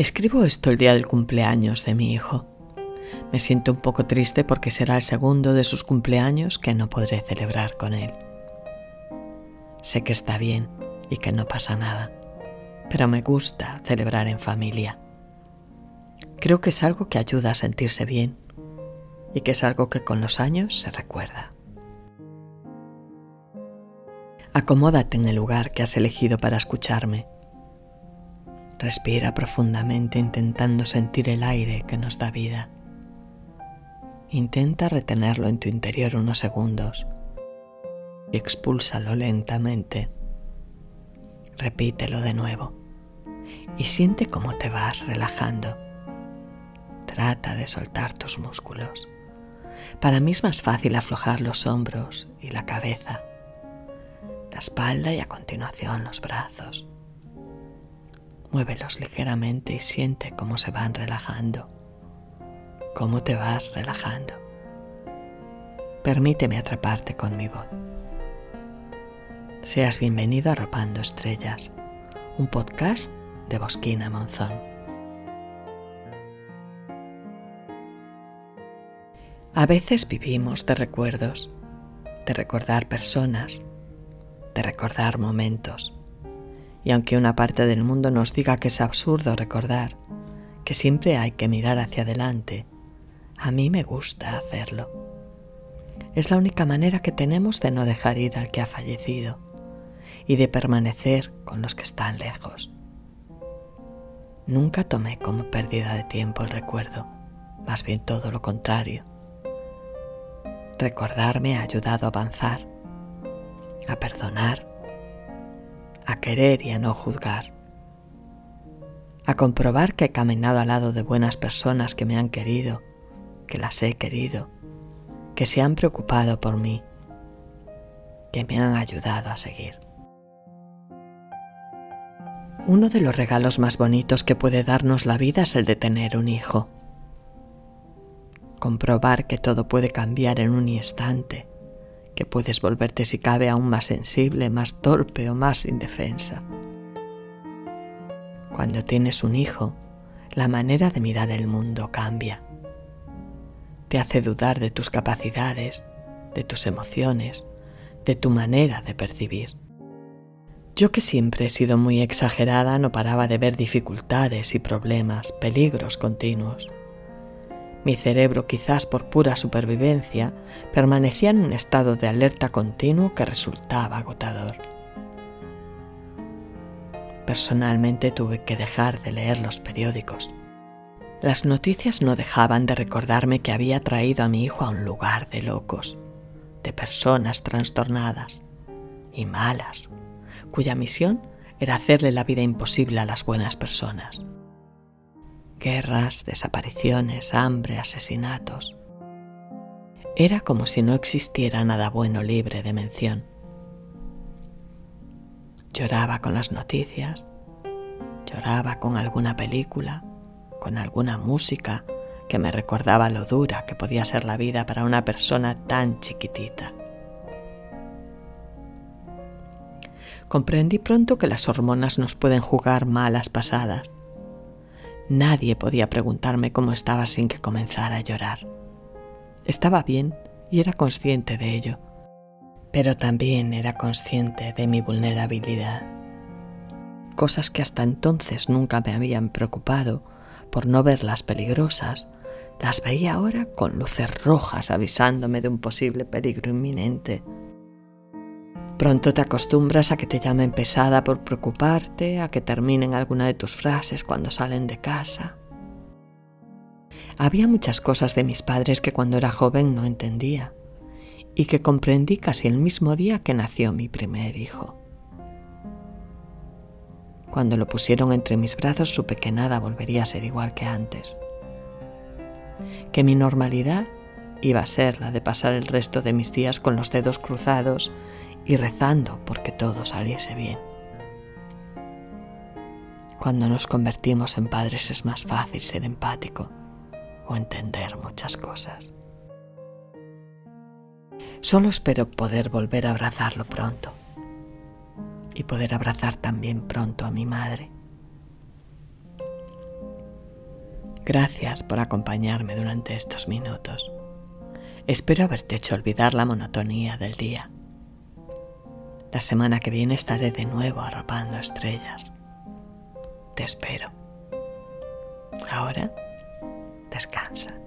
Escribo esto el día del cumpleaños de mi hijo. Me siento un poco triste porque será el segundo de sus cumpleaños que no podré celebrar con él. Sé que está bien y que no pasa nada, pero me gusta celebrar en familia. Creo que es algo que ayuda a sentirse bien y que es algo que con los años se recuerda. Acomódate en el lugar que has elegido para escucharme. Respira profundamente intentando sentir el aire que nos da vida. Intenta retenerlo en tu interior unos segundos y expúlsalo lentamente. Repítelo de nuevo y siente cómo te vas relajando. Trata de soltar tus músculos. Para mí es más fácil aflojar los hombros y la cabeza, la espalda y a continuación los brazos. Muévelos ligeramente y siente cómo se van relajando, cómo te vas relajando. Permíteme atraparte con mi voz. Seas bienvenido a Arropando Estrellas, un podcast de Bosquina Monzón. A veces vivimos de recuerdos, de recordar personas, de recordar momentos. Y aunque una parte del mundo nos diga que es absurdo recordar, que siempre hay que mirar hacia adelante, a mí me gusta hacerlo. Es la única manera que tenemos de no dejar ir al que ha fallecido y de permanecer con los que están lejos. Nunca tomé como pérdida de tiempo el recuerdo, más bien todo lo contrario. Recordar me ha ayudado a avanzar, a perdonar, a querer y a no juzgar, a comprobar que he caminado al lado de buenas personas que me han querido, que las he querido, que se han preocupado por mí, que me han ayudado a seguir. Uno de los regalos más bonitos que puede darnos la vida es el de tener un hijo. Comprobar que todo puede cambiar en un instante, que puedes volverte si cabe aún más sensible, más torpe o más indefensa. Cuando tienes un hijo, la manera de mirar el mundo cambia. Te hace dudar de tus capacidades, de tus emociones, de tu manera de percibir. Yo que siempre he sido muy exagerada no paraba de ver dificultades y problemas, peligros continuos. Mi cerebro, quizás por pura supervivencia, permanecía en un estado de alerta continuo que resultaba agotador. Personalmente tuve que dejar de leer los periódicos. Las noticias no dejaban de recordarme que había traído a mi hijo a un lugar de locos, de personas trastornadas y malas cuya misión era hacerle la vida imposible a las buenas personas. Guerras, desapariciones, hambre, asesinatos. Era como si no existiera nada bueno libre de mención. Lloraba con las noticias, lloraba con alguna película, con alguna música que me recordaba lo dura que podía ser la vida para una persona tan chiquitita. comprendí pronto que las hormonas nos pueden jugar malas pasadas. Nadie podía preguntarme cómo estaba sin que comenzara a llorar. Estaba bien y era consciente de ello, pero también era consciente de mi vulnerabilidad. Cosas que hasta entonces nunca me habían preocupado por no verlas peligrosas, las veía ahora con luces rojas avisándome de un posible peligro inminente. Pronto te acostumbras a que te llamen pesada por preocuparte, a que terminen alguna de tus frases cuando salen de casa. Había muchas cosas de mis padres que cuando era joven no entendía y que comprendí casi el mismo día que nació mi primer hijo. Cuando lo pusieron entre mis brazos supe que nada volvería a ser igual que antes, que mi normalidad iba a ser la de pasar el resto de mis días con los dedos cruzados y rezando porque todo saliese bien. Cuando nos convertimos en padres es más fácil ser empático o entender muchas cosas. Solo espero poder volver a abrazarlo pronto y poder abrazar también pronto a mi madre. Gracias por acompañarme durante estos minutos. Espero haberte hecho olvidar la monotonía del día. La semana que viene estaré de nuevo arropando estrellas. Te espero. Ahora, descansa.